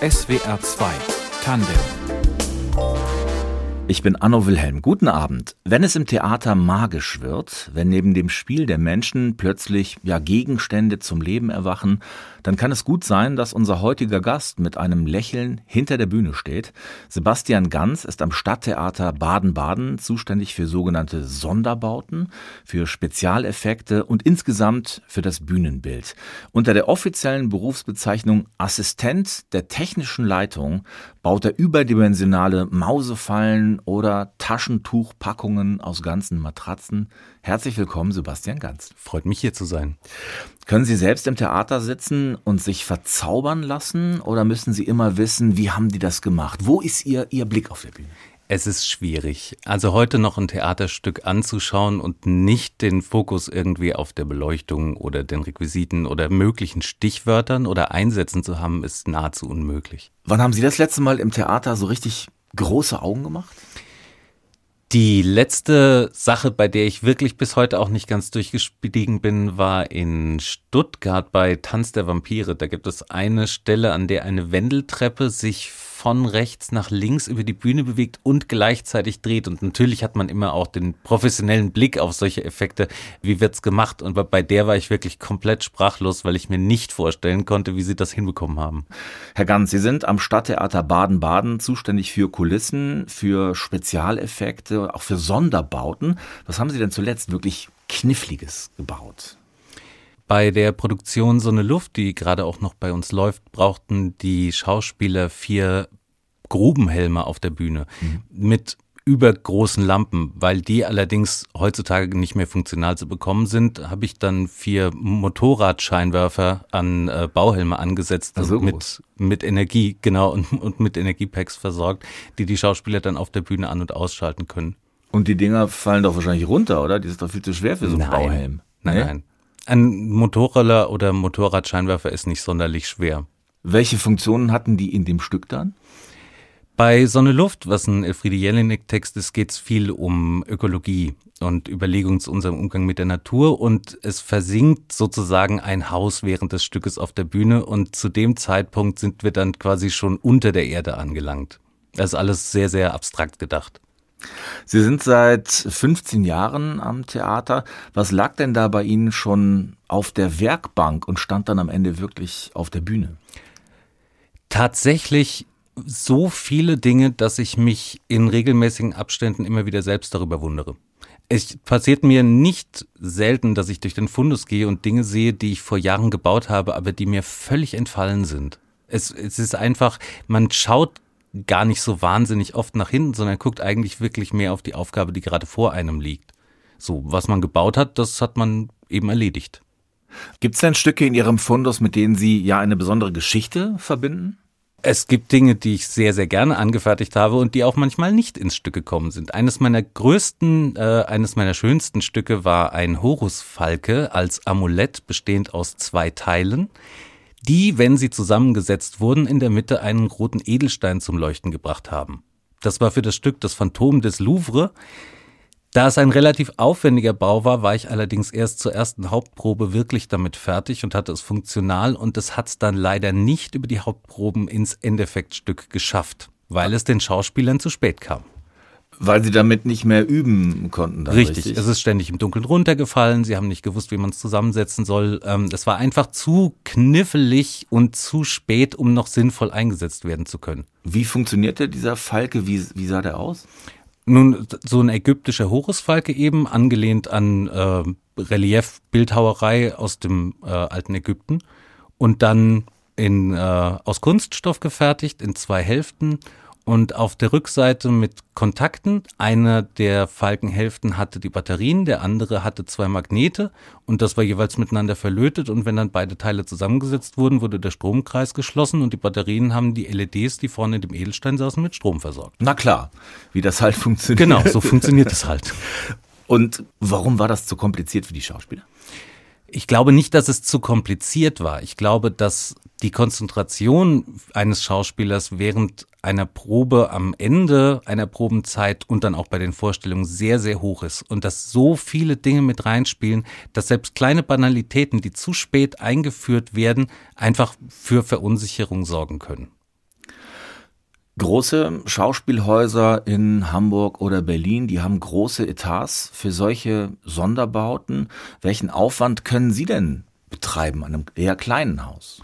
SWR 2 Tandem ich bin Anno Wilhelm. Guten Abend. Wenn es im Theater magisch wird, wenn neben dem Spiel der Menschen plötzlich ja Gegenstände zum Leben erwachen, dann kann es gut sein, dass unser heutiger Gast mit einem Lächeln hinter der Bühne steht. Sebastian Ganz ist am Stadttheater Baden-Baden zuständig für sogenannte Sonderbauten, für Spezialeffekte und insgesamt für das Bühnenbild. Unter der offiziellen Berufsbezeichnung Assistent der technischen Leitung baut er überdimensionale Mausefallen oder Taschentuchpackungen aus ganzen Matratzen. Herzlich willkommen, Sebastian Ganz. Freut mich hier zu sein. Können Sie selbst im Theater sitzen und sich verzaubern lassen oder müssen Sie immer wissen, wie haben die das gemacht? Wo ist Ihr, Ihr Blick auf der Bühne? Es ist schwierig. Also heute noch ein Theaterstück anzuschauen und nicht den Fokus irgendwie auf der Beleuchtung oder den Requisiten oder möglichen Stichwörtern oder Einsätzen zu haben, ist nahezu unmöglich. Wann haben Sie das letzte Mal im Theater so richtig große Augen gemacht? Die letzte Sache, bei der ich wirklich bis heute auch nicht ganz durchgestiegen bin, war in Stuttgart bei Tanz der Vampire. Da gibt es eine Stelle, an der eine Wendeltreppe sich von rechts nach links über die Bühne bewegt und gleichzeitig dreht. Und natürlich hat man immer auch den professionellen Blick auf solche Effekte. Wie wird's gemacht? Und bei der war ich wirklich komplett sprachlos, weil ich mir nicht vorstellen konnte, wie sie das hinbekommen haben. Herr Ganz, Sie sind am Stadttheater Baden-Baden zuständig für Kulissen, für Spezialeffekte, auch für Sonderbauten. Was haben Sie denn zuletzt wirklich Kniffliges gebaut? Bei der Produktion So eine Luft, die gerade auch noch bei uns läuft, brauchten die Schauspieler vier Grubenhelme auf der Bühne mhm. mit übergroßen Lampen, weil die allerdings heutzutage nicht mehr funktional zu bekommen sind, habe ich dann vier Motorradscheinwerfer an äh, Bauhelme angesetzt also mit, mit Energie, genau, und, und mit Energiepacks versorgt, die die Schauspieler dann auf der Bühne an- und ausschalten können. Und die Dinger fallen doch wahrscheinlich runter, oder? Die ist doch viel zu schwer für so einen Bauhelm. Nein, nee? nein. Ein Motorroller oder Motorradscheinwerfer ist nicht sonderlich schwer. Welche Funktionen hatten die in dem Stück dann? Bei Sonne Luft, was ein Elfriede Jelinek-Text ist, geht es viel um Ökologie und Überlegungen zu unserem Umgang mit der Natur und es versinkt sozusagen ein Haus während des Stückes auf der Bühne und zu dem Zeitpunkt sind wir dann quasi schon unter der Erde angelangt. Das ist alles sehr, sehr abstrakt gedacht. Sie sind seit 15 Jahren am Theater. Was lag denn da bei Ihnen schon auf der Werkbank und stand dann am Ende wirklich auf der Bühne? Tatsächlich so viele Dinge, dass ich mich in regelmäßigen Abständen immer wieder selbst darüber wundere. Es passiert mir nicht selten, dass ich durch den Fundus gehe und Dinge sehe, die ich vor Jahren gebaut habe, aber die mir völlig entfallen sind. Es, es ist einfach, man schaut gar nicht so wahnsinnig oft nach hinten, sondern guckt eigentlich wirklich mehr auf die Aufgabe, die gerade vor einem liegt. So, was man gebaut hat, das hat man eben erledigt. Gibt es denn Stücke in Ihrem Fundus, mit denen Sie ja eine besondere Geschichte verbinden? Es gibt Dinge, die ich sehr, sehr gerne angefertigt habe und die auch manchmal nicht ins Stück gekommen sind. Eines meiner größten, äh, eines meiner schönsten Stücke war ein Horusfalke als Amulett bestehend aus zwei Teilen die, wenn sie zusammengesetzt wurden, in der Mitte einen roten Edelstein zum Leuchten gebracht haben. Das war für das Stück Das Phantom des Louvre. Da es ein relativ aufwendiger Bau war, war ich allerdings erst zur ersten Hauptprobe wirklich damit fertig und hatte es funktional und es hat es dann leider nicht über die Hauptproben ins Endeffektstück geschafft, weil es den Schauspielern zu spät kam. Weil sie damit nicht mehr üben konnten. Dann, richtig. richtig. Es ist ständig im Dunkeln runtergefallen. Sie haben nicht gewusst, wie man es zusammensetzen soll. Ähm, es war einfach zu knifflig und zu spät, um noch sinnvoll eingesetzt werden zu können. Wie funktionierte dieser Falke? Wie, wie sah der aus? Nun, so ein ägyptischer Horusfalke eben, angelehnt an äh, Reliefbildhauerei aus dem äh, alten Ägypten und dann in, äh, aus Kunststoff gefertigt in zwei Hälften und auf der Rückseite mit Kontakten. Einer der Falkenhälften hatte die Batterien, der andere hatte zwei Magnete und das war jeweils miteinander verlötet und wenn dann beide Teile zusammengesetzt wurden, wurde der Stromkreis geschlossen und die Batterien haben die LEDs, die vorne in dem Edelstein saßen, mit Strom versorgt. Na klar, wie das halt funktioniert. Genau, so funktioniert es halt. Und warum war das zu kompliziert für die Schauspieler? Ich glaube nicht, dass es zu kompliziert war. Ich glaube, dass die Konzentration eines Schauspielers während einer Probe am Ende einer Probenzeit und dann auch bei den Vorstellungen sehr, sehr hoch ist und dass so viele Dinge mit reinspielen, dass selbst kleine Banalitäten, die zu spät eingeführt werden, einfach für Verunsicherung sorgen können. Große Schauspielhäuser in Hamburg oder Berlin, die haben große Etats für solche Sonderbauten. Welchen Aufwand können Sie denn betreiben an einem eher kleinen Haus?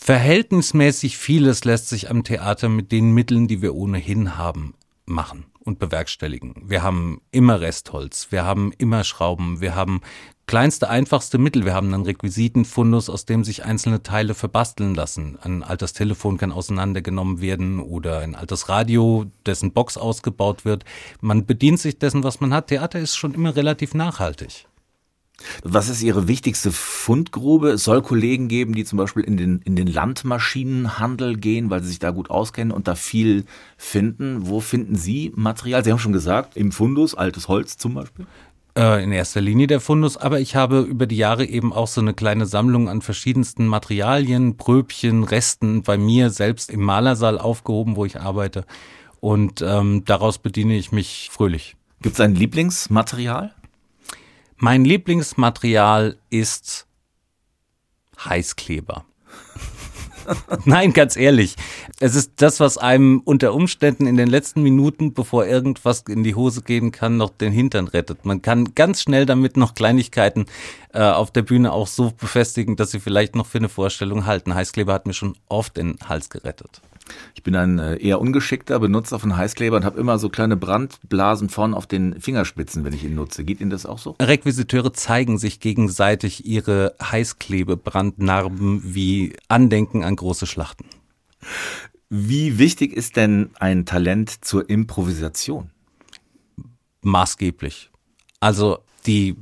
Verhältnismäßig vieles lässt sich am Theater mit den Mitteln, die wir ohnehin haben, machen und bewerkstelligen. Wir haben immer Restholz, wir haben immer Schrauben, wir haben kleinste, einfachste Mittel. Wir haben einen Requisitenfundus, aus dem sich einzelne Teile verbasteln lassen. Ein altes Telefon kann auseinandergenommen werden oder ein altes Radio, dessen Box ausgebaut wird. Man bedient sich dessen, was man hat. Theater ist schon immer relativ nachhaltig. Was ist Ihre wichtigste Fundgrube? Es soll Kollegen geben, die zum Beispiel in den, in den Landmaschinenhandel gehen, weil sie sich da gut auskennen und da viel finden. Wo finden Sie Material? Sie haben schon gesagt, im Fundus, altes Holz zum Beispiel. Äh, in erster Linie der Fundus, aber ich habe über die Jahre eben auch so eine kleine Sammlung an verschiedensten Materialien, Pröbchen, Resten bei mir selbst im Malersaal aufgehoben, wo ich arbeite. Und ähm, daraus bediene ich mich fröhlich. Gibt es ein Lieblingsmaterial? Mein Lieblingsmaterial ist Heißkleber. Nein, ganz ehrlich. Es ist das, was einem unter Umständen in den letzten Minuten, bevor irgendwas in die Hose gehen kann, noch den Hintern rettet. Man kann ganz schnell damit noch Kleinigkeiten äh, auf der Bühne auch so befestigen, dass sie vielleicht noch für eine Vorstellung halten. Heißkleber hat mir schon oft den Hals gerettet. Ich bin ein äh, eher ungeschickter Benutzer von Heißkleber und habe immer so kleine Brandblasen vorn auf den Fingerspitzen, wenn ich ihn nutze. Geht Ihnen das auch so? Requisiteure zeigen sich gegenseitig ihre Heißklebebrandnarben wie Andenken an große Schlachten. Wie wichtig ist denn ein Talent zur Improvisation? Maßgeblich. Also die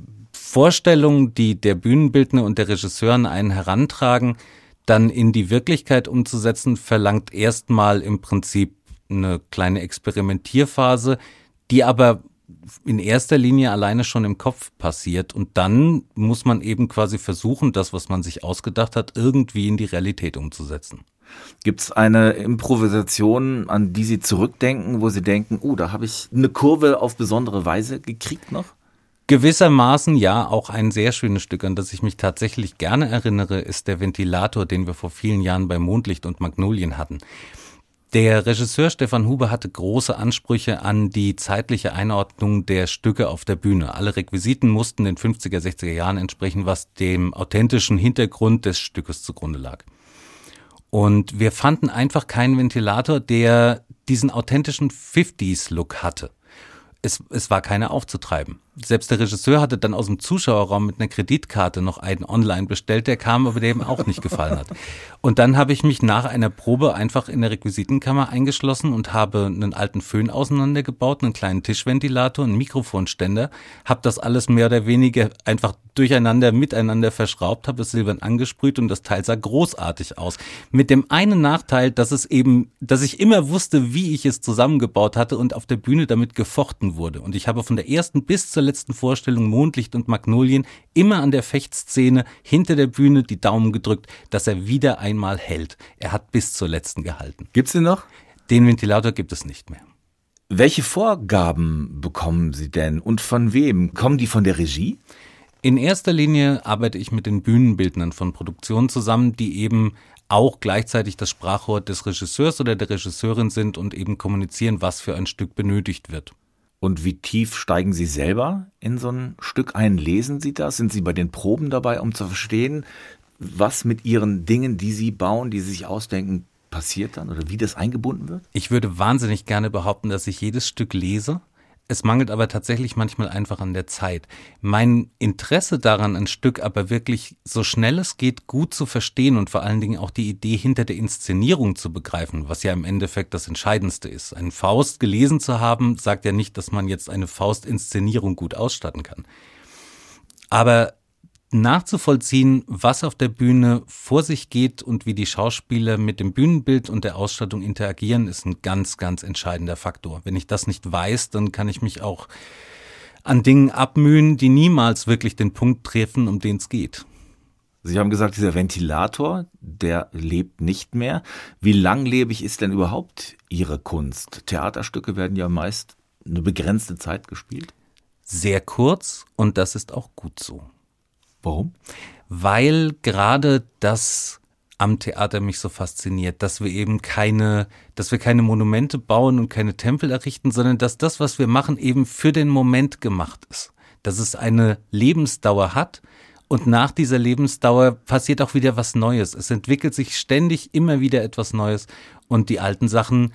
Vorstellung, die der Bühnenbildner und der Regisseur an einen herantragen, dann in die Wirklichkeit umzusetzen, verlangt erstmal im Prinzip eine kleine Experimentierphase, die aber in erster Linie alleine schon im Kopf passiert. Und dann muss man eben quasi versuchen, das, was man sich ausgedacht hat, irgendwie in die Realität umzusetzen. Gibt es eine Improvisation, an die Sie zurückdenken, wo Sie denken, oh, da habe ich eine Kurve auf besondere Weise gekriegt noch? Gewissermaßen ja, auch ein sehr schönes Stück, an das ich mich tatsächlich gerne erinnere, ist der Ventilator, den wir vor vielen Jahren bei Mondlicht und Magnolien hatten. Der Regisseur Stefan Huber hatte große Ansprüche an die zeitliche Einordnung der Stücke auf der Bühne. Alle Requisiten mussten den 50er, 60er Jahren entsprechen, was dem authentischen Hintergrund des Stückes zugrunde lag. Und wir fanden einfach keinen Ventilator, der diesen authentischen 50s-Look hatte. Es, es war keiner aufzutreiben selbst der Regisseur hatte dann aus dem Zuschauerraum mit einer Kreditkarte noch einen online bestellt, der kam, aber der ihm auch nicht gefallen hat. Und dann habe ich mich nach einer Probe einfach in der Requisitenkammer eingeschlossen und habe einen alten Föhn auseinandergebaut, einen kleinen Tischventilator, einen Mikrofonständer, habe das alles mehr oder weniger einfach durcheinander, miteinander verschraubt, habe es silbern angesprüht und das Teil sah großartig aus. Mit dem einen Nachteil, dass es eben, dass ich immer wusste, wie ich es zusammengebaut hatte und auf der Bühne damit gefochten wurde. Und ich habe von der ersten bis zur letzten Vorstellung Mondlicht und Magnolien immer an der Fechtszene hinter der Bühne die Daumen gedrückt, dass er wieder einmal hält. Er hat bis zur letzten gehalten. Gibt's den noch? Den Ventilator gibt es nicht mehr. Welche Vorgaben bekommen Sie denn und von wem? Kommen die von der Regie? In erster Linie arbeite ich mit den Bühnenbildnern von Produktionen zusammen, die eben auch gleichzeitig das Sprachrohr des Regisseurs oder der Regisseurin sind und eben kommunizieren, was für ein Stück benötigt wird. Und wie tief steigen Sie selber in so ein Stück ein? Lesen Sie das? Sind Sie bei den Proben dabei, um zu verstehen, was mit Ihren Dingen, die Sie bauen, die Sie sich ausdenken, passiert dann oder wie das eingebunden wird? Ich würde wahnsinnig gerne behaupten, dass ich jedes Stück lese es mangelt aber tatsächlich manchmal einfach an der Zeit. Mein Interesse daran, ein Stück aber wirklich so schnell es geht gut zu verstehen und vor allen Dingen auch die Idee hinter der Inszenierung zu begreifen, was ja im Endeffekt das Entscheidendste ist. Ein Faust gelesen zu haben, sagt ja nicht, dass man jetzt eine Faust-Inszenierung gut ausstatten kann. Aber nachzuvollziehen, was auf der Bühne vor sich geht und wie die Schauspieler mit dem Bühnenbild und der Ausstattung interagieren, ist ein ganz, ganz entscheidender Faktor. Wenn ich das nicht weiß, dann kann ich mich auch an Dingen abmühen, die niemals wirklich den Punkt treffen, um den es geht. Sie haben gesagt, dieser Ventilator, der lebt nicht mehr. Wie langlebig ist denn überhaupt Ihre Kunst? Theaterstücke werden ja meist eine begrenzte Zeit gespielt. Sehr kurz und das ist auch gut so. Warum? Weil gerade das am Theater mich so fasziniert, dass wir eben keine, dass wir keine Monumente bauen und keine Tempel errichten, sondern dass das, was wir machen, eben für den Moment gemacht ist. Dass es eine Lebensdauer hat und nach dieser Lebensdauer passiert auch wieder was Neues. Es entwickelt sich ständig immer wieder etwas Neues und die alten Sachen,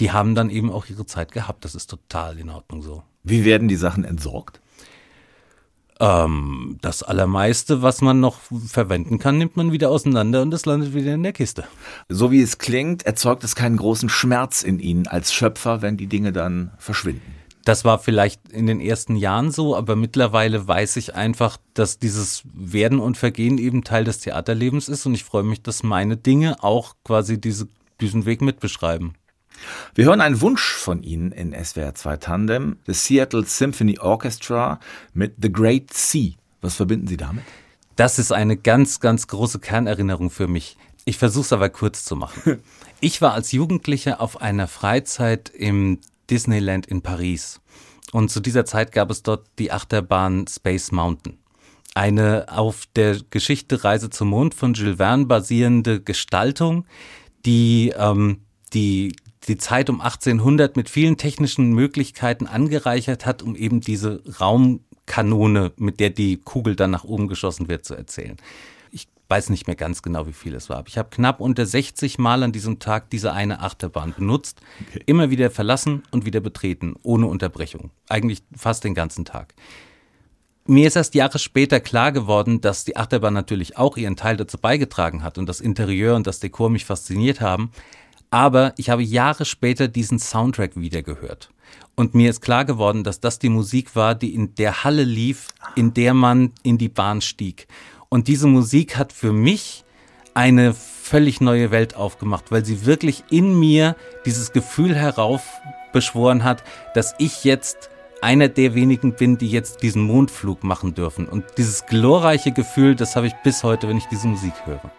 die haben dann eben auch ihre Zeit gehabt. Das ist total in Ordnung so. Wie werden die Sachen entsorgt? Ähm, das Allermeiste, was man noch verwenden kann, nimmt man wieder auseinander und es landet wieder in der Kiste. So wie es klingt, erzeugt es keinen großen Schmerz in Ihnen als Schöpfer, wenn die Dinge dann verschwinden. Das war vielleicht in den ersten Jahren so, aber mittlerweile weiß ich einfach, dass dieses Werden und Vergehen eben Teil des Theaterlebens ist und ich freue mich, dass meine Dinge auch quasi diese, diesen Weg mitbeschreiben. Wir hören einen Wunsch von Ihnen in SWR 2 Tandem, das Seattle Symphony Orchestra mit The Great Sea. Was verbinden Sie damit? Das ist eine ganz, ganz große Kernerinnerung für mich. Ich versuche es aber kurz zu machen. Ich war als Jugendlicher auf einer Freizeit im Disneyland in Paris. Und zu dieser Zeit gab es dort die Achterbahn Space Mountain. Eine auf der Geschichte Reise zum Mond von Jules Verne basierende Gestaltung, die ähm, die die Zeit um 1800 mit vielen technischen Möglichkeiten angereichert hat, um eben diese Raumkanone, mit der die Kugel dann nach oben geschossen wird, zu erzählen. Ich weiß nicht mehr ganz genau, wie viel es war, aber ich habe knapp unter 60 Mal an diesem Tag diese eine Achterbahn benutzt, okay. immer wieder verlassen und wieder betreten, ohne Unterbrechung. Eigentlich fast den ganzen Tag. Mir ist erst Jahre später klar geworden, dass die Achterbahn natürlich auch ihren Teil dazu beigetragen hat und das Interieur und das Dekor mich fasziniert haben. Aber ich habe Jahre später diesen Soundtrack wieder gehört. Und mir ist klar geworden, dass das die Musik war, die in der Halle lief, in der man in die Bahn stieg. Und diese Musik hat für mich eine völlig neue Welt aufgemacht, weil sie wirklich in mir dieses Gefühl heraufbeschworen hat, dass ich jetzt einer der wenigen bin, die jetzt diesen Mondflug machen dürfen. Und dieses glorreiche Gefühl, das habe ich bis heute, wenn ich diese Musik höre.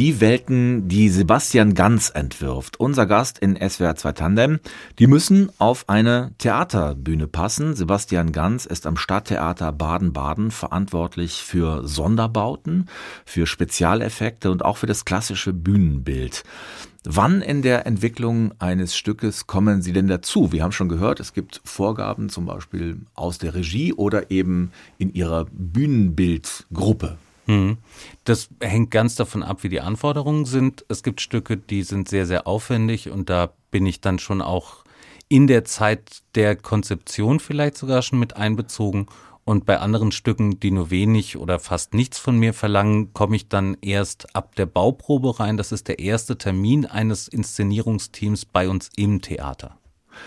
Die Welten, die Sebastian Ganz entwirft, unser Gast in SWR 2 Tandem, die müssen auf eine Theaterbühne passen. Sebastian Ganz ist am Stadttheater Baden-Baden verantwortlich für Sonderbauten, für Spezialeffekte und auch für das klassische Bühnenbild. Wann in der Entwicklung eines Stückes kommen Sie denn dazu? Wir haben schon gehört, es gibt Vorgaben zum Beispiel aus der Regie oder eben in Ihrer Bühnenbildgruppe. Hm. Das hängt ganz davon ab, wie die Anforderungen sind. Es gibt Stücke, die sind sehr, sehr aufwendig und da bin ich dann schon auch in der Zeit der Konzeption vielleicht sogar schon mit einbezogen. Und bei anderen Stücken, die nur wenig oder fast nichts von mir verlangen, komme ich dann erst ab der Bauprobe rein. Das ist der erste Termin eines Inszenierungsteams bei uns im Theater.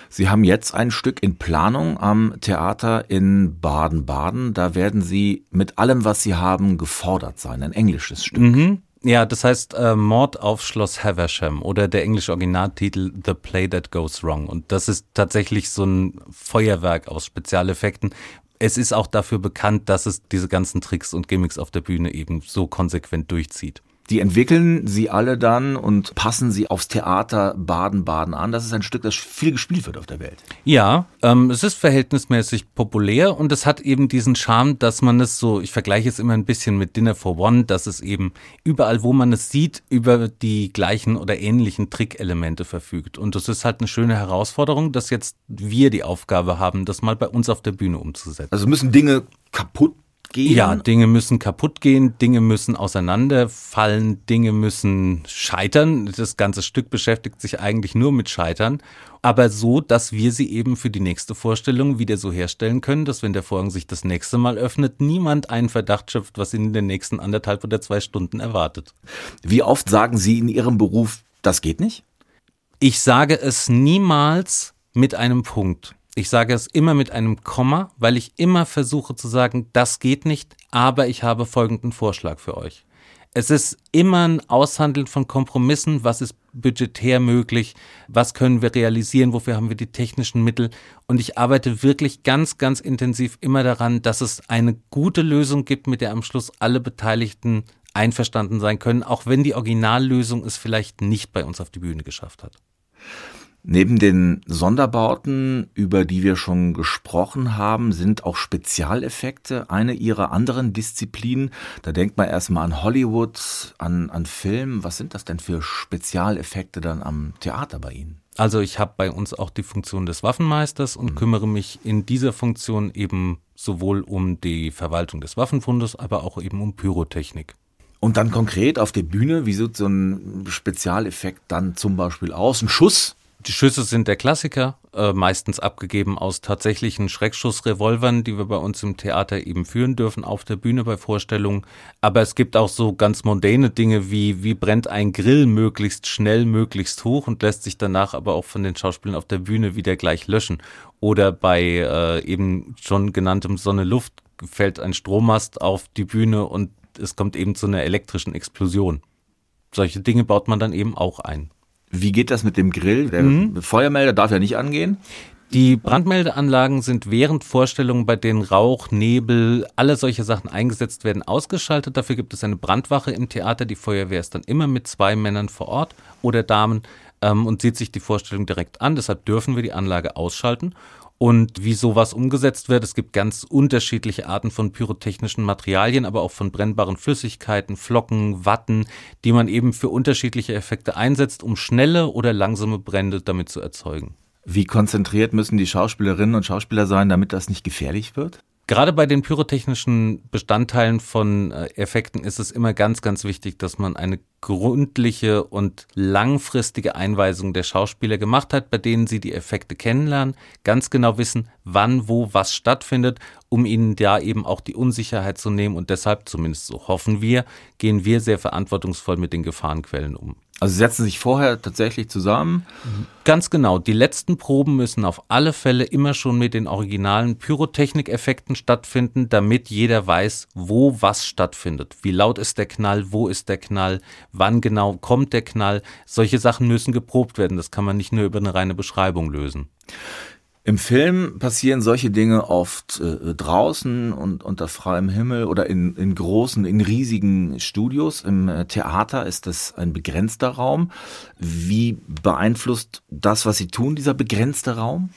Sie haben jetzt ein Stück in Planung am Theater in Baden-Baden. Da werden Sie mit allem, was Sie haben, gefordert sein. Ein englisches Stück. Mhm. Ja, das heißt äh, Mord auf Schloss Haversham oder der englische Originaltitel The Play That Goes Wrong. Und das ist tatsächlich so ein Feuerwerk aus Spezialeffekten. Es ist auch dafür bekannt, dass es diese ganzen Tricks und Gimmicks auf der Bühne eben so konsequent durchzieht. Die entwickeln sie alle dann und passen sie aufs Theater Baden-Baden an. Das ist ein Stück, das viel gespielt wird auf der Welt. Ja, ähm, es ist verhältnismäßig populär und es hat eben diesen Charme, dass man es so, ich vergleiche es immer ein bisschen mit Dinner for One, dass es eben überall, wo man es sieht, über die gleichen oder ähnlichen Trickelemente verfügt. Und das ist halt eine schöne Herausforderung, dass jetzt wir die Aufgabe haben, das mal bei uns auf der Bühne umzusetzen. Also müssen Dinge kaputt gehen? Ja, Dinge müssen kaputt gehen, Dinge müssen auseinanderfallen, Dinge müssen scheitern. Das ganze Stück beschäftigt sich eigentlich nur mit Scheitern, aber so, dass wir sie eben für die nächste Vorstellung wieder so herstellen können, dass wenn der Vorhang sich das nächste Mal öffnet, niemand einen Verdacht schöpft, was ihn in den nächsten anderthalb oder zwei Stunden erwartet. Wie oft sagen Sie in Ihrem Beruf, das geht nicht? Ich sage es niemals mit einem Punkt. Ich sage es immer mit einem Komma, weil ich immer versuche zu sagen, das geht nicht, aber ich habe folgenden Vorschlag für euch. Es ist immer ein Aushandeln von Kompromissen, was ist budgetär möglich, was können wir realisieren, wofür haben wir die technischen Mittel. Und ich arbeite wirklich ganz, ganz intensiv immer daran, dass es eine gute Lösung gibt, mit der am Schluss alle Beteiligten einverstanden sein können, auch wenn die Originallösung es vielleicht nicht bei uns auf die Bühne geschafft hat. Neben den Sonderbauten, über die wir schon gesprochen haben, sind auch Spezialeffekte eine ihrer anderen Disziplinen. Da denkt man erstmal an Hollywood, an, an Film. Was sind das denn für Spezialeffekte dann am Theater bei Ihnen? Also ich habe bei uns auch die Funktion des Waffenmeisters und mhm. kümmere mich in dieser Funktion eben sowohl um die Verwaltung des Waffenfundes, aber auch eben um Pyrotechnik. Und dann konkret auf der Bühne, wie sieht so ein Spezialeffekt dann zum Beispiel aus? Ein Schuss die Schüsse sind der Klassiker, äh, meistens abgegeben aus tatsächlichen Schreckschussrevolvern, die wir bei uns im Theater eben führen dürfen auf der Bühne bei Vorstellungen. Aber es gibt auch so ganz mondäne Dinge wie, wie brennt ein Grill möglichst schnell, möglichst hoch und lässt sich danach aber auch von den Schauspielern auf der Bühne wieder gleich löschen. Oder bei äh, eben schon genanntem Sonne-Luft fällt ein Strommast auf die Bühne und es kommt eben zu einer elektrischen Explosion. Solche Dinge baut man dann eben auch ein. Wie geht das mit dem Grill? Der mhm. Feuermelder darf ja nicht angehen. Die Brandmeldeanlagen sind während Vorstellungen, bei denen Rauch, Nebel, alle solche Sachen eingesetzt werden, ausgeschaltet. Dafür gibt es eine Brandwache im Theater. Die Feuerwehr ist dann immer mit zwei Männern vor Ort oder Damen ähm, und sieht sich die Vorstellung direkt an. Deshalb dürfen wir die Anlage ausschalten und wie sowas umgesetzt wird. Es gibt ganz unterschiedliche Arten von pyrotechnischen Materialien, aber auch von brennbaren Flüssigkeiten, Flocken, Watten, die man eben für unterschiedliche Effekte einsetzt, um schnelle oder langsame Brände damit zu erzeugen. Wie konzentriert müssen die Schauspielerinnen und Schauspieler sein, damit das nicht gefährlich wird? Gerade bei den pyrotechnischen Bestandteilen von äh, Effekten ist es immer ganz, ganz wichtig, dass man eine gründliche und langfristige Einweisung der Schauspieler gemacht hat, bei denen sie die Effekte kennenlernen, ganz genau wissen, wann, wo, was stattfindet, um ihnen da eben auch die Unsicherheit zu nehmen. Und deshalb, zumindest so hoffen wir, gehen wir sehr verantwortungsvoll mit den Gefahrenquellen um. Also setzen sich vorher tatsächlich zusammen. Ganz genau. Die letzten Proben müssen auf alle Fälle immer schon mit den originalen Pyrotechnikeffekten stattfinden, damit jeder weiß, wo was stattfindet. Wie laut ist der Knall, wo ist der Knall, wann genau kommt der Knall. Solche Sachen müssen geprobt werden. Das kann man nicht nur über eine reine Beschreibung lösen. Im Film passieren solche Dinge oft äh, draußen und unter freiem Himmel oder in, in großen, in riesigen Studios. Im äh, Theater ist das ein begrenzter Raum. Wie beeinflusst das, was Sie tun, dieser begrenzte Raum?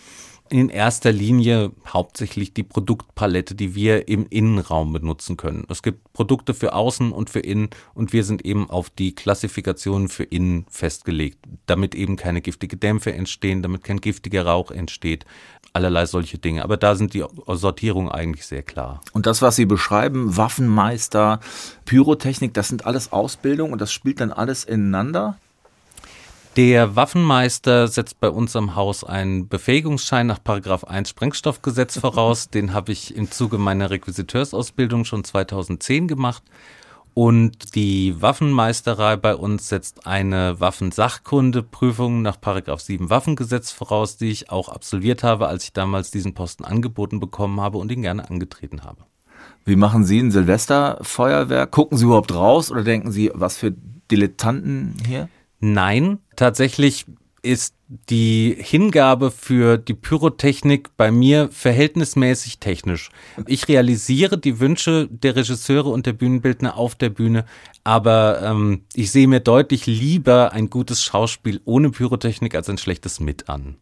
In erster Linie hauptsächlich die Produktpalette, die wir im Innenraum benutzen können. Es gibt Produkte für außen und für innen und wir sind eben auf die Klassifikation für innen festgelegt, damit eben keine giftige Dämpfe entstehen, damit kein giftiger Rauch entsteht, allerlei solche Dinge. Aber da sind die Sortierungen eigentlich sehr klar. Und das, was Sie beschreiben, Waffenmeister, Pyrotechnik, das sind alles Ausbildung und das spielt dann alles ineinander? Der Waffenmeister setzt bei uns am Haus einen Befähigungsschein nach Paragraph 1 Sprengstoffgesetz voraus. Den habe ich im Zuge meiner Requisiteursausbildung schon 2010 gemacht. Und die Waffenmeisterei bei uns setzt eine Waffensachkundeprüfung nach Paragraph 7 Waffengesetz voraus, die ich auch absolviert habe, als ich damals diesen Posten angeboten bekommen habe und ihn gerne angetreten habe. Wie machen Sie ein Silvesterfeuerwerk? Gucken Sie überhaupt raus oder denken Sie, was für Dilettanten hier? Nein, tatsächlich ist die Hingabe für die Pyrotechnik bei mir verhältnismäßig technisch. Ich realisiere die Wünsche der Regisseure und der Bühnenbildner auf der Bühne, aber ähm, ich sehe mir deutlich lieber ein gutes Schauspiel ohne Pyrotechnik als ein schlechtes mit an.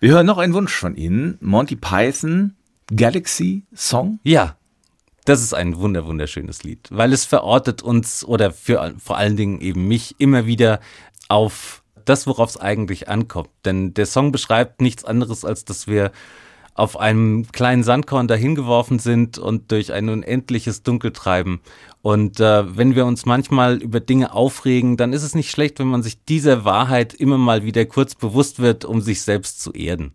Wir hören noch einen Wunsch von Ihnen. Monty Python, Galaxy Song? Ja, das ist ein wunder wunderschönes Lied, weil es verortet uns oder für vor allen Dingen eben mich immer wieder auf das, worauf es eigentlich ankommt. Denn der Song beschreibt nichts anderes, als dass wir auf einem kleinen Sandkorn dahingeworfen sind und durch ein unendliches Dunkel treiben. Und äh, wenn wir uns manchmal über Dinge aufregen, dann ist es nicht schlecht, wenn man sich dieser Wahrheit immer mal wieder kurz bewusst wird, um sich selbst zu erden.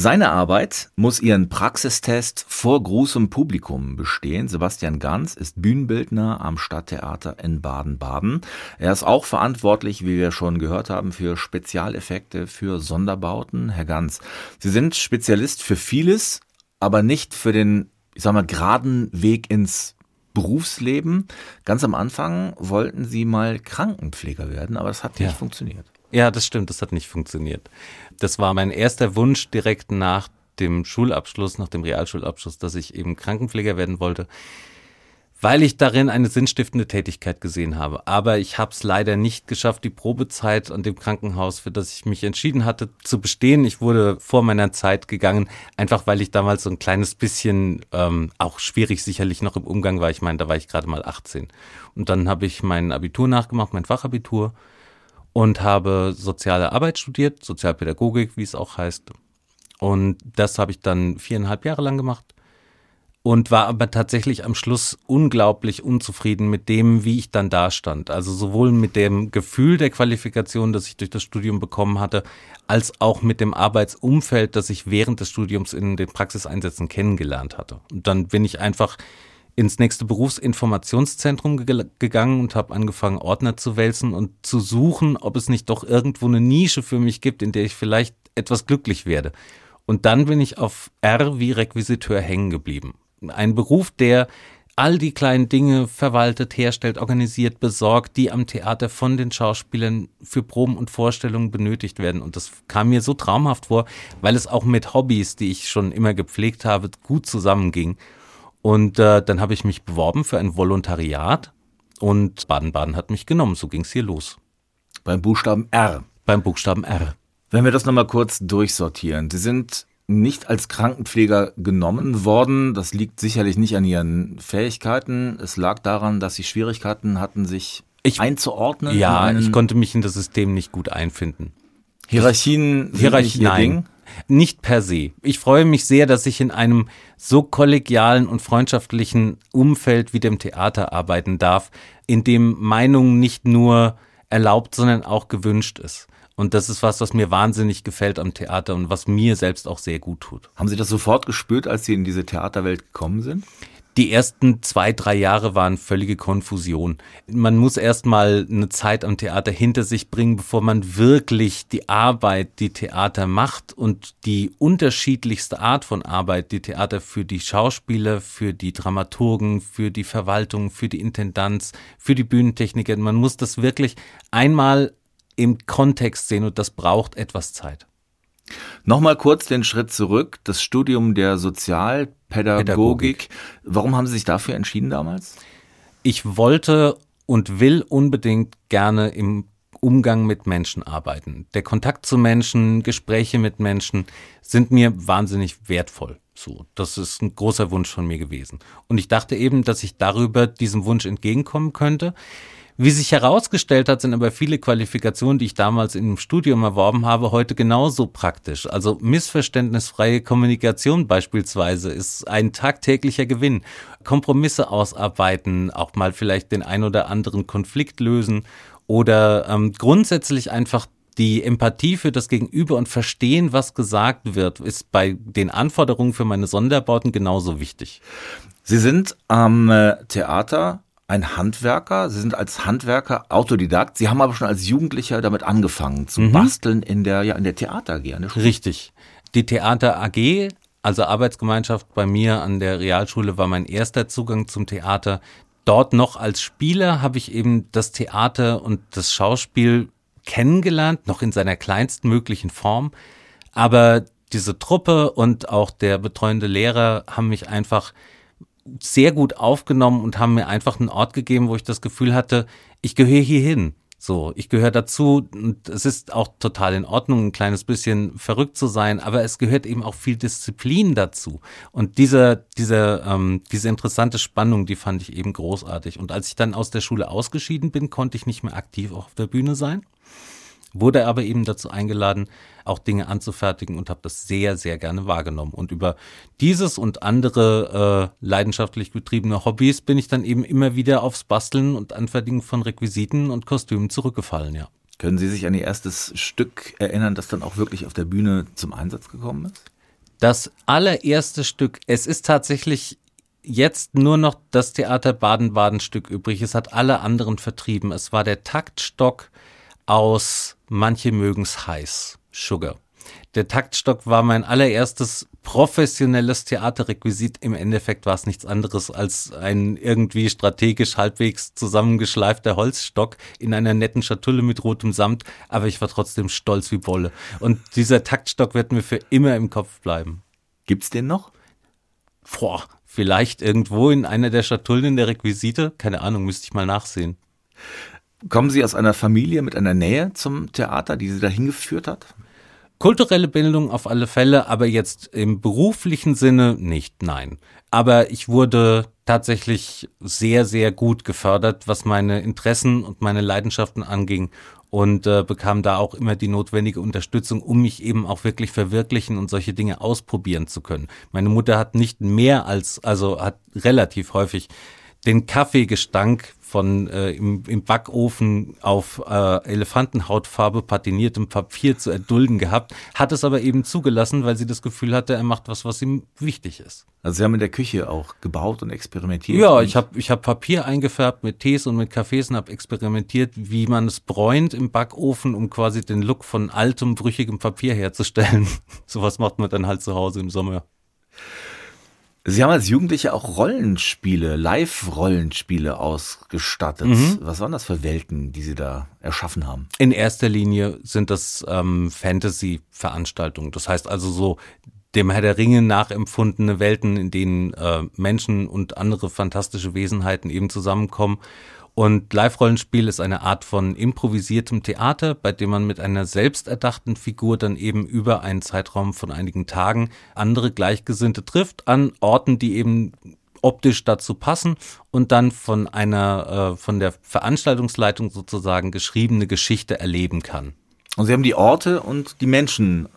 Seine Arbeit muss ihren Praxistest vor großem Publikum bestehen. Sebastian Ganz ist Bühnenbildner am Stadttheater in Baden-Baden. Er ist auch verantwortlich, wie wir schon gehört haben, für Spezialeffekte, für Sonderbauten. Herr Ganz, Sie sind Spezialist für vieles, aber nicht für den, ich sag mal, geraden Weg ins Berufsleben. Ganz am Anfang wollten Sie mal Krankenpfleger werden, aber das hat nicht funktioniert. Ja, das stimmt, das hat nicht funktioniert. Das war mein erster Wunsch direkt nach dem Schulabschluss, nach dem Realschulabschluss, dass ich eben Krankenpfleger werden wollte, weil ich darin eine sinnstiftende Tätigkeit gesehen habe. Aber ich habe es leider nicht geschafft, die Probezeit an dem Krankenhaus, für das ich mich entschieden hatte, zu bestehen. Ich wurde vor meiner Zeit gegangen, einfach weil ich damals so ein kleines bisschen, ähm, auch schwierig sicherlich noch im Umgang war. Ich meine, da war ich gerade mal 18. Und dann habe ich mein Abitur nachgemacht, mein Fachabitur und habe soziale Arbeit studiert, Sozialpädagogik, wie es auch heißt. Und das habe ich dann viereinhalb Jahre lang gemacht und war aber tatsächlich am Schluss unglaublich unzufrieden mit dem, wie ich dann dastand. Also sowohl mit dem Gefühl der Qualifikation, das ich durch das Studium bekommen hatte, als auch mit dem Arbeitsumfeld, das ich während des Studiums in den Praxiseinsätzen kennengelernt hatte. Und dann bin ich einfach ins nächste Berufsinformationszentrum ge gegangen und habe angefangen, Ordner zu wälzen und zu suchen, ob es nicht doch irgendwo eine Nische für mich gibt, in der ich vielleicht etwas glücklich werde. Und dann bin ich auf R wie Requisiteur hängen geblieben. Ein Beruf, der all die kleinen Dinge verwaltet, herstellt, organisiert, besorgt, die am Theater von den Schauspielern für Proben und Vorstellungen benötigt werden. Und das kam mir so traumhaft vor, weil es auch mit Hobbys, die ich schon immer gepflegt habe, gut zusammenging. Und äh, dann habe ich mich beworben für ein Volontariat und Baden-Baden hat mich genommen. So ging es hier los. Beim Buchstaben R. Beim Buchstaben R. Wenn wir das nochmal kurz durchsortieren. Sie sind nicht als Krankenpfleger genommen worden. Das liegt sicherlich nicht an Ihren Fähigkeiten. Es lag daran, dass Sie Schwierigkeiten hatten, sich ich, einzuordnen. Ja, ich konnte mich in das System nicht gut einfinden. Hierarchien, Hierarchien, nein. Ding? Nicht per se. Ich freue mich sehr, dass ich in einem so kollegialen und freundschaftlichen Umfeld wie dem Theater arbeiten darf, in dem Meinung nicht nur erlaubt, sondern auch gewünscht ist. Und das ist was, was mir wahnsinnig gefällt am Theater und was mir selbst auch sehr gut tut. Haben Sie das sofort gespürt, als Sie in diese Theaterwelt gekommen sind? Die ersten zwei, drei Jahre waren völlige Konfusion. Man muss erstmal eine Zeit am Theater hinter sich bringen, bevor man wirklich die Arbeit, die Theater macht und die unterschiedlichste Art von Arbeit, die Theater für die Schauspieler, für die Dramaturgen, für die Verwaltung, für die Intendanz, für die Bühnentechniker. Man muss das wirklich einmal im Kontext sehen und das braucht etwas Zeit. Nochmal kurz den Schritt zurück. Das Studium der Sozialpädagogik. Pädagogik. Warum haben Sie sich dafür entschieden damals? Ich wollte und will unbedingt gerne im Umgang mit Menschen arbeiten. Der Kontakt zu Menschen, Gespräche mit Menschen sind mir wahnsinnig wertvoll. So, das ist ein großer Wunsch von mir gewesen. Und ich dachte eben, dass ich darüber diesem Wunsch entgegenkommen könnte Wie sich herausgestellt hat, sind aber viele Qualifikationen, die ich damals im Studium erworben habe, heute genauso praktisch. Also missverständnisfreie Kommunikation beispielsweise ist ein tagtäglicher Gewinn. Kompromisse ausarbeiten, auch mal vielleicht den ein oder anderen Konflikt lösen oder ähm, grundsätzlich einfach die Empathie für das Gegenüber und verstehen, was gesagt wird, ist bei den Anforderungen für meine Sonderbauten genauso wichtig. Sie sind am äh, Theater ein Handwerker. Sie sind als Handwerker Autodidakt. Sie haben aber schon als Jugendlicher damit angefangen zu mhm. basteln in der, ja, in der Theater AG. Richtig. Die Theater AG, also Arbeitsgemeinschaft bei mir an der Realschule, war mein erster Zugang zum Theater. Dort noch als Spieler habe ich eben das Theater und das Schauspiel kennengelernt, noch in seiner kleinsten möglichen Form. Aber diese Truppe und auch der betreuende Lehrer haben mich einfach sehr gut aufgenommen und haben mir einfach einen Ort gegeben, wo ich das Gefühl hatte, ich gehöre hier hin. So, ich gehöre dazu und es ist auch total in Ordnung, ein kleines bisschen verrückt zu sein, aber es gehört eben auch viel Disziplin dazu. Und diese, diese, ähm, diese interessante Spannung, die fand ich eben großartig. Und als ich dann aus der Schule ausgeschieden bin, konnte ich nicht mehr aktiv auf der Bühne sein wurde aber eben dazu eingeladen, auch Dinge anzufertigen und habe das sehr, sehr gerne wahrgenommen. Und über dieses und andere äh, leidenschaftlich betriebene Hobbys bin ich dann eben immer wieder aufs Basteln und Anfertigen von Requisiten und Kostümen zurückgefallen, ja. Können Sie sich an Ihr erstes Stück erinnern, das dann auch wirklich auf der Bühne zum Einsatz gekommen ist? Das allererste Stück, es ist tatsächlich jetzt nur noch das Theater Baden-Baden Stück übrig. Es hat alle anderen vertrieben. Es war der Taktstock aus Manche mögen's heiß, Sugar. Der Taktstock war mein allererstes professionelles Theaterrequisit. Im Endeffekt war es nichts anderes als ein irgendwie strategisch halbwegs zusammengeschleifter Holzstock in einer netten Schatulle mit rotem Samt, aber ich war trotzdem stolz wie Bolle. Und dieser Taktstock wird mir für immer im Kopf bleiben. Gibt's den noch? Boah, vielleicht irgendwo in einer der Schatullen der Requisite? Keine Ahnung, müsste ich mal nachsehen. Kommen Sie aus einer Familie mit einer Nähe zum Theater, die Sie dahin geführt hat? Kulturelle Bildung auf alle Fälle, aber jetzt im beruflichen Sinne nicht, nein. Aber ich wurde tatsächlich sehr, sehr gut gefördert, was meine Interessen und meine Leidenschaften anging und äh, bekam da auch immer die notwendige Unterstützung, um mich eben auch wirklich verwirklichen und solche Dinge ausprobieren zu können. Meine Mutter hat nicht mehr als, also hat relativ häufig den Kaffeegestank von äh, im, im Backofen auf äh, Elefantenhautfarbe patiniertem Papier zu erdulden gehabt, hat es aber eben zugelassen, weil sie das Gefühl hatte, er macht was, was ihm wichtig ist. Also Sie haben in der Küche auch gebaut und experimentiert? Ja, ich habe ich hab Papier eingefärbt mit Tees und mit Kaffees und habe experimentiert, wie man es bräunt im Backofen, um quasi den Look von altem, brüchigem Papier herzustellen. Sowas macht man dann halt zu Hause im Sommer. Sie haben als Jugendliche auch Rollenspiele, Live-Rollenspiele ausgestattet. Mhm. Was waren das für Welten, die Sie da erschaffen haben? In erster Linie sind das ähm, Fantasy-Veranstaltungen. Das heißt also so dem Herr der Ringe nachempfundene Welten, in denen äh, Menschen und andere fantastische Wesenheiten eben zusammenkommen und Live-Rollenspiel ist eine Art von improvisiertem Theater, bei dem man mit einer selbsterdachten Figur dann eben über einen Zeitraum von einigen Tagen andere Gleichgesinnte trifft an Orten, die eben optisch dazu passen und dann von einer, äh, von der Veranstaltungsleitung sozusagen geschriebene Geschichte erleben kann. Und Sie haben die Orte und die Menschen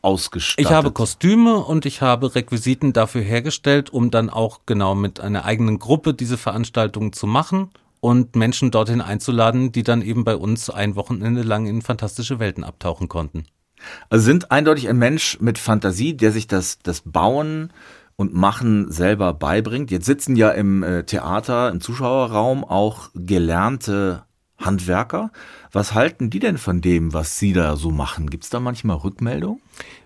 ausgestattet. Ich habe Kostüme und ich habe Requisiten dafür hergestellt, um dann auch genau mit einer eigenen Gruppe diese Veranstaltungen zu machen und Menschen dorthin einzuladen, die dann eben bei uns ein Wochenende lang in fantastische Welten abtauchen konnten. Also sind eindeutig ein Mensch mit Fantasie, der sich das, das Bauen und Machen selber beibringt. Jetzt sitzen ja im äh, Theater, im Zuschauerraum auch gelernte Handwerker. Was halten die denn von dem, was Sie da so machen? Gibt es da manchmal Rückmeldung?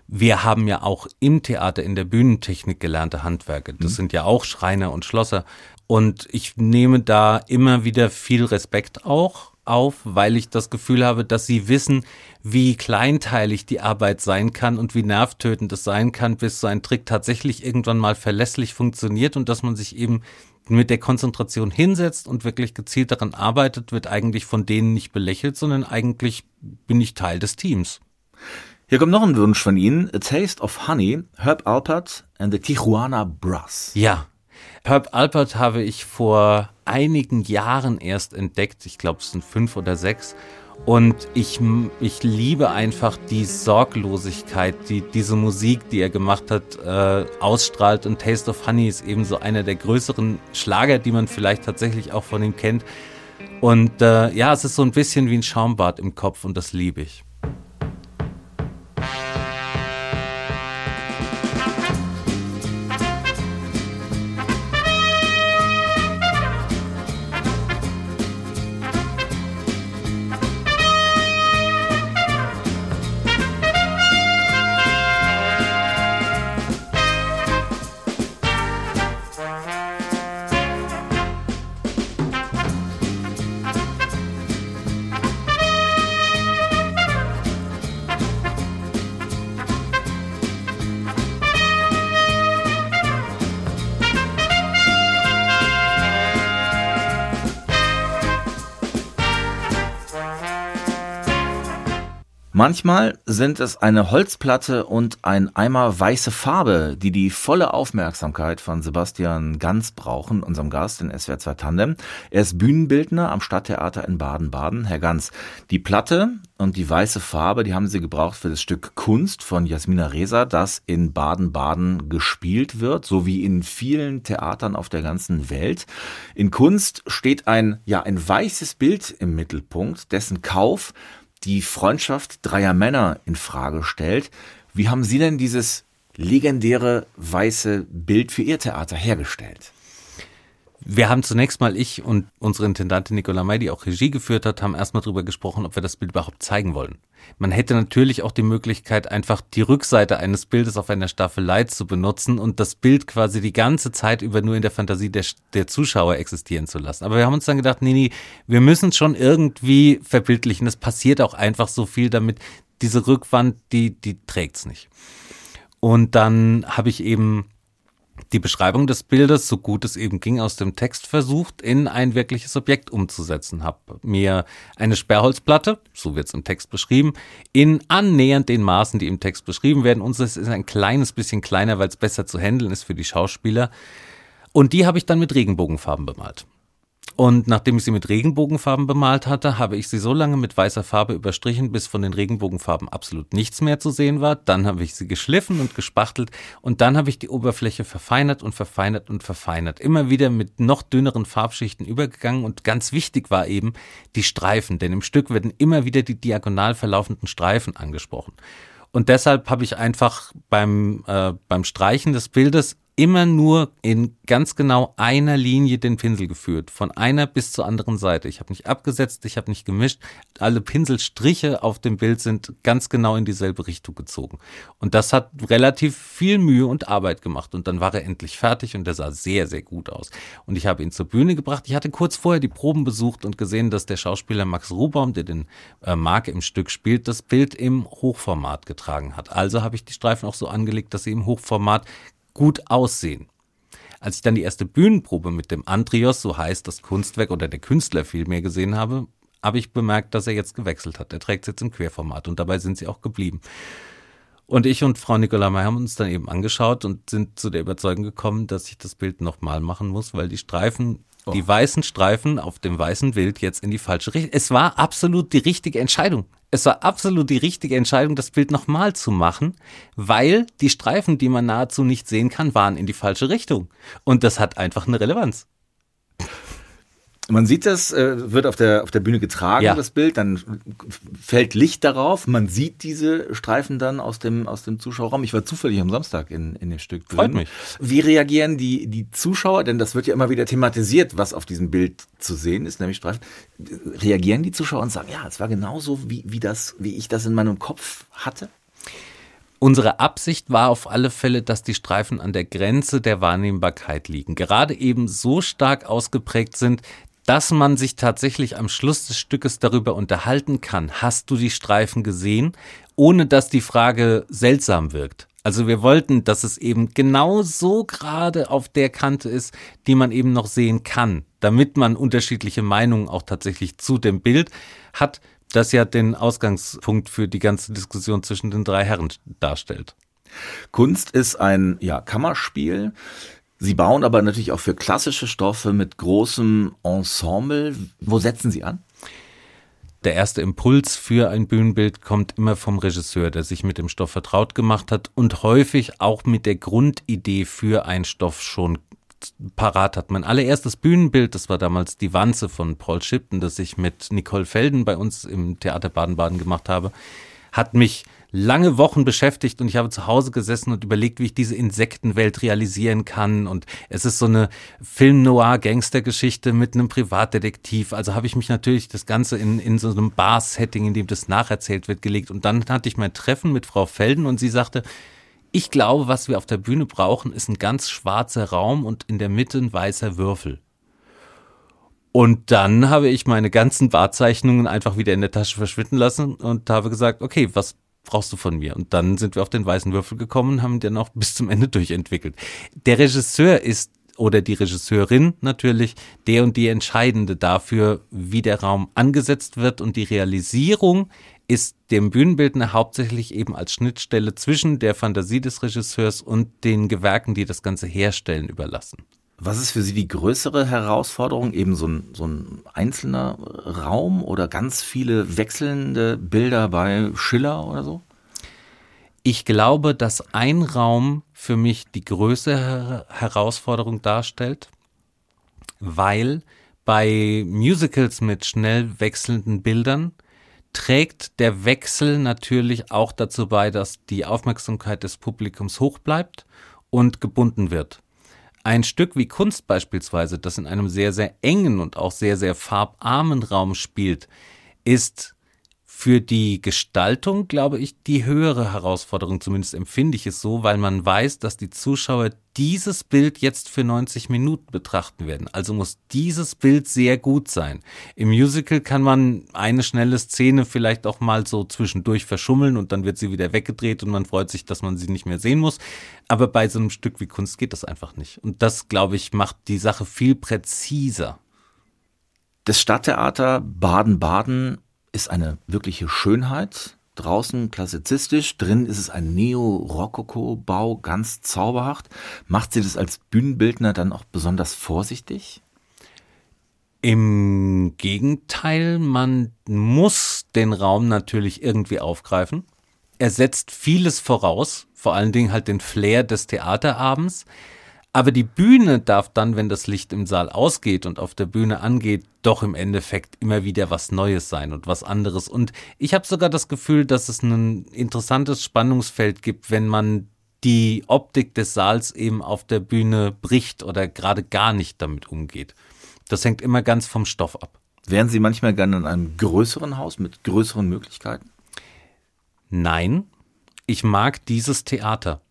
Wir haben ja auch im Theater in der Bühnentechnik gelernte Handwerker. Das mhm. sind ja auch Schreiner und Schlosser. Und ich nehme da immer wieder viel Respekt auch auf, weil ich das Gefühl habe, dass sie wissen, wie kleinteilig die Arbeit sein kann und wie nervtötend es sein kann, bis so ein Trick tatsächlich irgendwann mal verlässlich funktioniert und dass man sich eben mit der Konzentration hinsetzt und wirklich gezielt daran arbeitet, wird eigentlich von denen nicht belächelt, sondern eigentlich bin ich Teil des Teams. Hier kommt noch ein Wunsch von Ihnen. A Taste of Honey, Herb Alpert and the Tijuana Brass. Ja, Herb Alpert habe ich vor einigen Jahren erst entdeckt. Ich glaube, es sind fünf oder sechs. Und ich, ich liebe einfach die Sorglosigkeit, die diese Musik, die er gemacht hat, äh, ausstrahlt. Und Taste of Honey ist eben so einer der größeren Schlager, die man vielleicht tatsächlich auch von ihm kennt. Und äh, ja, es ist so ein bisschen wie ein Schaumbad im Kopf und das liebe ich. Manchmal sind es eine Holzplatte und ein Eimer weiße Farbe, die die volle Aufmerksamkeit von Sebastian Ganz brauchen, unserem Gast in SWR 2 Tandem. Er ist Bühnenbildner am Stadttheater in Baden-Baden. Herr Ganz, die Platte und die weiße Farbe, die haben Sie gebraucht für das Stück Kunst von Jasmina Reza, das in Baden-Baden gespielt wird, so wie in vielen Theatern auf der ganzen Welt. In Kunst steht ein, ja, ein weißes Bild im Mittelpunkt, dessen Kauf die Freundschaft dreier Männer in Frage stellt. Wie haben Sie denn dieses legendäre weiße Bild für Ihr Theater hergestellt? Wir haben zunächst mal ich und unsere Intendantin Nicola May, die auch Regie geführt hat, haben erstmal darüber gesprochen, ob wir das Bild überhaupt zeigen wollen. Man hätte natürlich auch die Möglichkeit, einfach die Rückseite eines Bildes auf einer Staffelei zu benutzen und das Bild quasi die ganze Zeit über nur in der Fantasie der, der Zuschauer existieren zu lassen. Aber wir haben uns dann gedacht, nee, nee, wir müssen es schon irgendwie verbildlichen. Es passiert auch einfach so viel damit. Diese Rückwand, die, die trägt's nicht. Und dann habe ich eben die Beschreibung des Bildes, so gut es eben ging, aus dem Text versucht, in ein wirkliches Objekt umzusetzen. Hab mir eine Sperrholzplatte, so wird es im Text beschrieben, in annähernd den Maßen, die im Text beschrieben werden. Unseres ist ein kleines bisschen kleiner, weil es besser zu handeln ist für die Schauspieler. Und die habe ich dann mit Regenbogenfarben bemalt. Und nachdem ich sie mit Regenbogenfarben bemalt hatte, habe ich sie so lange mit weißer Farbe überstrichen, bis von den Regenbogenfarben absolut nichts mehr zu sehen war. Dann habe ich sie geschliffen und gespachtelt und dann habe ich die Oberfläche verfeinert und verfeinert und verfeinert. Immer wieder mit noch dünneren Farbschichten übergegangen und ganz wichtig war eben die Streifen, denn im Stück werden immer wieder die diagonal verlaufenden Streifen angesprochen. Und deshalb habe ich einfach beim, äh, beim Streichen des Bildes immer nur in ganz genau einer Linie den Pinsel geführt, von einer bis zur anderen Seite. Ich habe nicht abgesetzt, ich habe nicht gemischt. Alle Pinselstriche auf dem Bild sind ganz genau in dieselbe Richtung gezogen. Und das hat relativ viel Mühe und Arbeit gemacht. Und dann war er endlich fertig und der sah sehr, sehr gut aus. Und ich habe ihn zur Bühne gebracht. Ich hatte kurz vorher die Proben besucht und gesehen, dass der Schauspieler Max Rubaum, der den äh, Mark im Stück spielt, das Bild im Hochformat getragen hat. Also habe ich die Streifen auch so angelegt, dass sie im Hochformat gut aussehen. Als ich dann die erste Bühnenprobe mit dem Andrios, so heißt das Kunstwerk oder der Künstler vielmehr gesehen habe, habe ich bemerkt, dass er jetzt gewechselt hat. Er trägt es jetzt im Querformat und dabei sind sie auch geblieben. Und ich und Frau Nicola May haben uns dann eben angeschaut und sind zu der Überzeugung gekommen, dass ich das Bild nochmal machen muss, weil die Streifen Oh. die weißen Streifen auf dem weißen Bild jetzt in die falsche Richtung. Es war absolut die richtige Entscheidung. Es war absolut die richtige Entscheidung, das Bild nochmal zu machen, weil die Streifen, die man nahezu nicht sehen kann, waren in die falsche Richtung. Und das hat einfach eine Relevanz. Man sieht das, äh, wird auf der, auf der Bühne getragen, ja. das Bild, dann fällt Licht darauf, man sieht diese Streifen dann aus dem, aus dem Zuschauerraum. Ich war zufällig am Samstag in, in dem Stück drin. Freut mich. Wie reagieren die, die Zuschauer, denn das wird ja immer wieder thematisiert, was auf diesem Bild zu sehen ist, nämlich Streifen. Reagieren die Zuschauer und sagen, ja, es war genauso, wie, wie, das, wie ich das in meinem Kopf hatte? Unsere Absicht war auf alle Fälle, dass die Streifen an der Grenze der Wahrnehmbarkeit liegen. Gerade eben so stark ausgeprägt sind, dass man sich tatsächlich am Schluss des Stückes darüber unterhalten kann, hast du die Streifen gesehen, ohne dass die Frage seltsam wirkt. Also wir wollten, dass es eben genau so gerade auf der Kante ist, die man eben noch sehen kann, damit man unterschiedliche Meinungen auch tatsächlich zu dem Bild hat, das ja den Ausgangspunkt für die ganze Diskussion zwischen den drei Herren darstellt. Kunst ist ein ja, Kammerspiel Sie bauen aber natürlich auch für klassische Stoffe mit großem Ensemble. Wo setzen Sie an? Der erste Impuls für ein Bühnenbild kommt immer vom Regisseur, der sich mit dem Stoff vertraut gemacht hat und häufig auch mit der Grundidee für einen Stoff schon parat hat. Mein allererstes Bühnenbild, das war damals die Wanze von Paul Shipton, das ich mit Nicole Felden bei uns im Theater Baden-Baden gemacht habe, hat mich lange Wochen beschäftigt und ich habe zu Hause gesessen und überlegt, wie ich diese Insektenwelt realisieren kann. Und es ist so eine Film-Noir-Gangster-Geschichte mit einem Privatdetektiv. Also habe ich mich natürlich das Ganze in, in so einem Bar-Setting, in dem das nacherzählt wird, gelegt. Und dann hatte ich mein Treffen mit Frau Felden und sie sagte, ich glaube, was wir auf der Bühne brauchen, ist ein ganz schwarzer Raum und in der Mitte ein weißer Würfel. Und dann habe ich meine ganzen Barzeichnungen einfach wieder in der Tasche verschwinden lassen und habe gesagt, okay, was brauchst du von mir? Und dann sind wir auf den weißen Würfel gekommen und haben den auch bis zum Ende durchentwickelt. Der Regisseur ist oder die Regisseurin natürlich der und die Entscheidende dafür, wie der Raum angesetzt wird und die Realisierung ist dem Bühnenbildner hauptsächlich eben als Schnittstelle zwischen der Fantasie des Regisseurs und den Gewerken, die das Ganze herstellen, überlassen. Was ist für Sie die größere Herausforderung? Eben so ein, so ein einzelner Raum oder ganz viele wechselnde Bilder bei Schiller oder so? Ich glaube, dass ein Raum für mich die größte Herausforderung darstellt, weil bei Musicals mit schnell wechselnden Bildern trägt der Wechsel natürlich auch dazu bei, dass die Aufmerksamkeit des Publikums hoch bleibt und gebunden wird. Ein Stück wie Kunst beispielsweise, das in einem sehr, sehr engen und auch sehr, sehr farbarmen Raum spielt, ist für die Gestaltung, glaube ich, die höhere Herausforderung, zumindest empfinde ich es so, weil man weiß, dass die Zuschauer dieses Bild jetzt für 90 Minuten betrachten werden. Also muss dieses Bild sehr gut sein. Im Musical kann man eine schnelle Szene vielleicht auch mal so zwischendurch verschummeln und dann wird sie wieder weggedreht und man freut sich, dass man sie nicht mehr sehen muss. Aber bei so einem Stück wie Kunst geht das einfach nicht. Und das, glaube ich, macht die Sache viel präziser. Das Stadttheater Baden-Baden ist eine wirkliche Schönheit. Draußen klassizistisch, drin ist es ein Neo-Rokoko-Bau, ganz zauberhaft. Macht sie das als Bühnenbildner dann auch besonders vorsichtig? Im Gegenteil, man muss den Raum natürlich irgendwie aufgreifen. Er setzt vieles voraus, vor allen Dingen halt den Flair des Theaterabends. Aber die Bühne darf dann, wenn das Licht im Saal ausgeht und auf der Bühne angeht, doch im Endeffekt immer wieder was Neues sein und was anderes. Und ich habe sogar das Gefühl, dass es ein interessantes Spannungsfeld gibt, wenn man die Optik des Saals eben auf der Bühne bricht oder gerade gar nicht damit umgeht. Das hängt immer ganz vom Stoff ab. Wären Sie manchmal gerne in einem größeren Haus mit größeren Möglichkeiten? Nein, ich mag dieses Theater.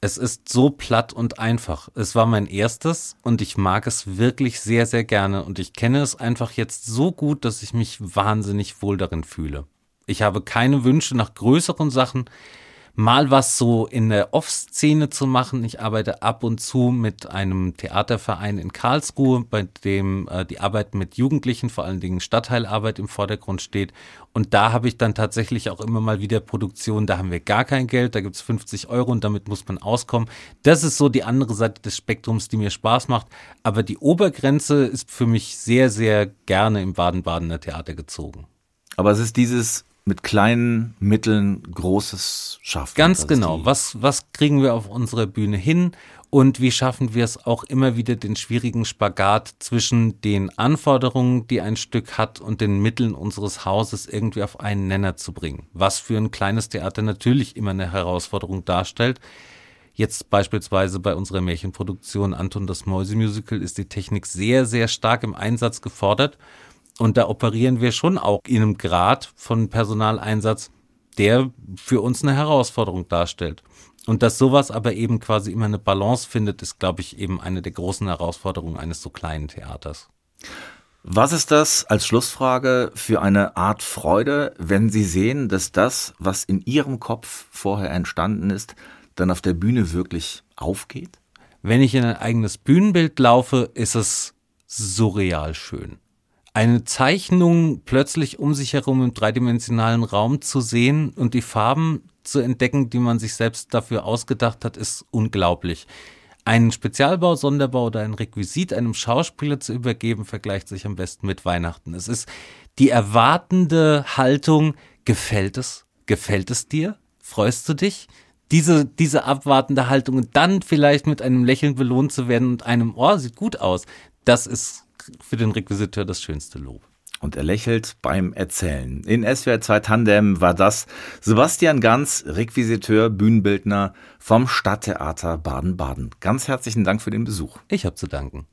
Es ist so platt und einfach. Es war mein erstes und ich mag es wirklich sehr, sehr gerne und ich kenne es einfach jetzt so gut, dass ich mich wahnsinnig wohl darin fühle. Ich habe keine Wünsche nach größeren Sachen mal was so in der Off-Szene zu machen. Ich arbeite ab und zu mit einem Theaterverein in Karlsruhe, bei dem äh, die Arbeit mit Jugendlichen, vor allen Dingen Stadtteilarbeit im Vordergrund steht. Und da habe ich dann tatsächlich auch immer mal wieder Produktionen, da haben wir gar kein Geld, da gibt's 50 Euro und damit muss man auskommen. Das ist so die andere Seite des Spektrums, die mir Spaß macht. Aber die Obergrenze ist für mich sehr, sehr gerne im Baden-Badener Theater gezogen. Aber es ist dieses mit kleinen Mitteln Großes schaffen. Ganz genau. Was, was kriegen wir auf unserer Bühne hin? Und wie schaffen wir es auch immer wieder den schwierigen Spagat zwischen den Anforderungen, die ein Stück hat, und den Mitteln unseres Hauses irgendwie auf einen Nenner zu bringen? Was für ein kleines Theater natürlich immer eine Herausforderung darstellt. Jetzt beispielsweise bei unserer Märchenproduktion Anton das Mäusemusical ist die Technik sehr, sehr stark im Einsatz gefordert. Und da operieren wir schon auch in einem Grad von Personaleinsatz, der für uns eine Herausforderung darstellt. Und dass sowas aber eben quasi immer eine Balance findet, ist, glaube ich, eben eine der großen Herausforderungen eines so kleinen Theaters. Was ist das als Schlussfrage für eine Art Freude, wenn Sie sehen, dass das, was in Ihrem Kopf vorher entstanden ist, dann auf der Bühne wirklich aufgeht? Wenn ich in ein eigenes Bühnenbild laufe, ist es surreal schön eine Zeichnung plötzlich um sich herum im dreidimensionalen Raum zu sehen und die Farben zu entdecken, die man sich selbst dafür ausgedacht hat, ist unglaublich. einen Spezialbau, Sonderbau oder ein Requisit einem Schauspieler zu übergeben, vergleicht sich am besten mit Weihnachten. Es ist die erwartende Haltung, gefällt es? Gefällt es dir? Freust du dich? Diese, diese abwartende Haltung und dann vielleicht mit einem Lächeln belohnt zu werden und einem, oh, sieht gut aus, das ist für den Requisiteur das schönste Lob. Und er lächelt beim Erzählen. In SWR 2 Tandem war das Sebastian Ganz, Requisiteur, Bühnenbildner vom Stadttheater Baden-Baden. Ganz herzlichen Dank für den Besuch. Ich habe zu danken.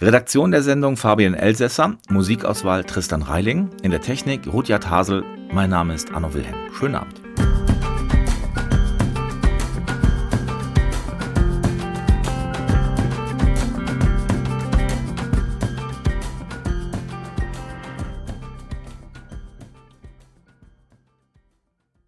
Redaktion der Sendung Fabian Elsässer, Musikauswahl Tristan Reiling, in der Technik Rudjat Hasel. Mein Name ist Anno Wilhelm. Schönen Abend.